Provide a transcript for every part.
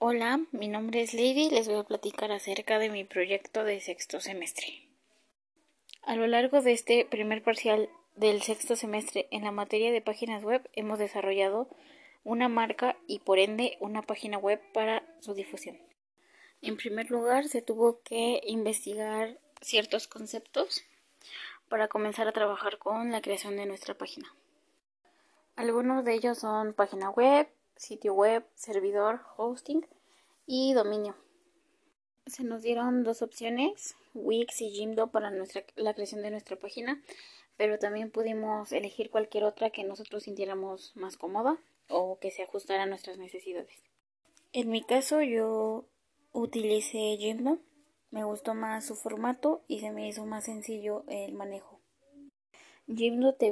Hola, mi nombre es Lady y les voy a platicar acerca de mi proyecto de sexto semestre. A lo largo de este primer parcial del sexto semestre en la materia de páginas web hemos desarrollado una marca y por ende una página web para su difusión. En primer lugar, se tuvo que investigar ciertos conceptos para comenzar a trabajar con la creación de nuestra página. Algunos de ellos son página web, sitio web, servidor, hosting y dominio. Se nos dieron dos opciones, Wix y Jimdo para nuestra, la creación de nuestra página, pero también pudimos elegir cualquier otra que nosotros sintiéramos más cómoda o que se ajustara a nuestras necesidades. En mi caso yo utilicé Jimdo, me gustó más su formato y se me hizo más sencillo el manejo. Jimdo te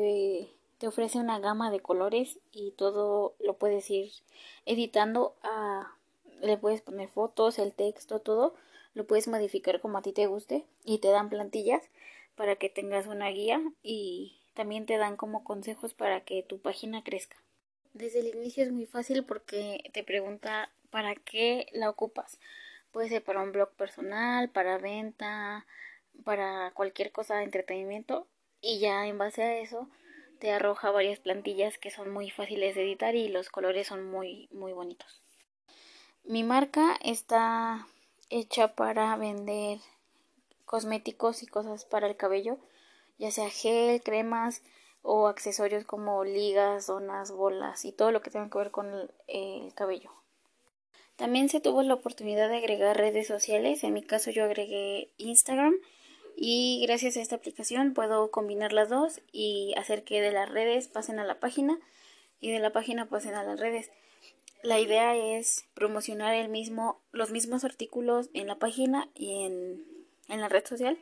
te ofrece una gama de colores y todo lo puedes ir editando a le puedes poner fotos, el texto, todo, lo puedes modificar como a ti te guste y te dan plantillas para que tengas una guía y también te dan como consejos para que tu página crezca. Desde el inicio es muy fácil porque te pregunta para qué la ocupas. Puede ser para un blog personal, para venta, para cualquier cosa de entretenimiento y ya en base a eso te arroja varias plantillas que son muy fáciles de editar y los colores son muy muy bonitos. Mi marca está hecha para vender cosméticos y cosas para el cabello, ya sea gel, cremas o accesorios como ligas, zonas, bolas y todo lo que tenga que ver con el, el cabello. También se tuvo la oportunidad de agregar redes sociales, en mi caso yo agregué Instagram y gracias a esta aplicación puedo combinar las dos y hacer que de las redes pasen a la página y de la página pasen a las redes. La idea es promocionar el mismo, los mismos artículos en la página y en, en la red social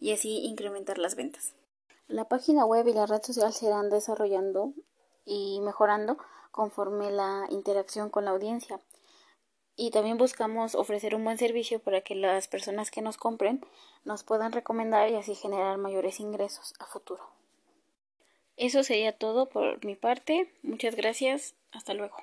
y así incrementar las ventas. La página web y la red social se irán desarrollando y mejorando conforme la interacción con la audiencia y también buscamos ofrecer un buen servicio para que las personas que nos compren nos puedan recomendar y así generar mayores ingresos a futuro. Eso sería todo por mi parte. Muchas gracias. Hasta luego.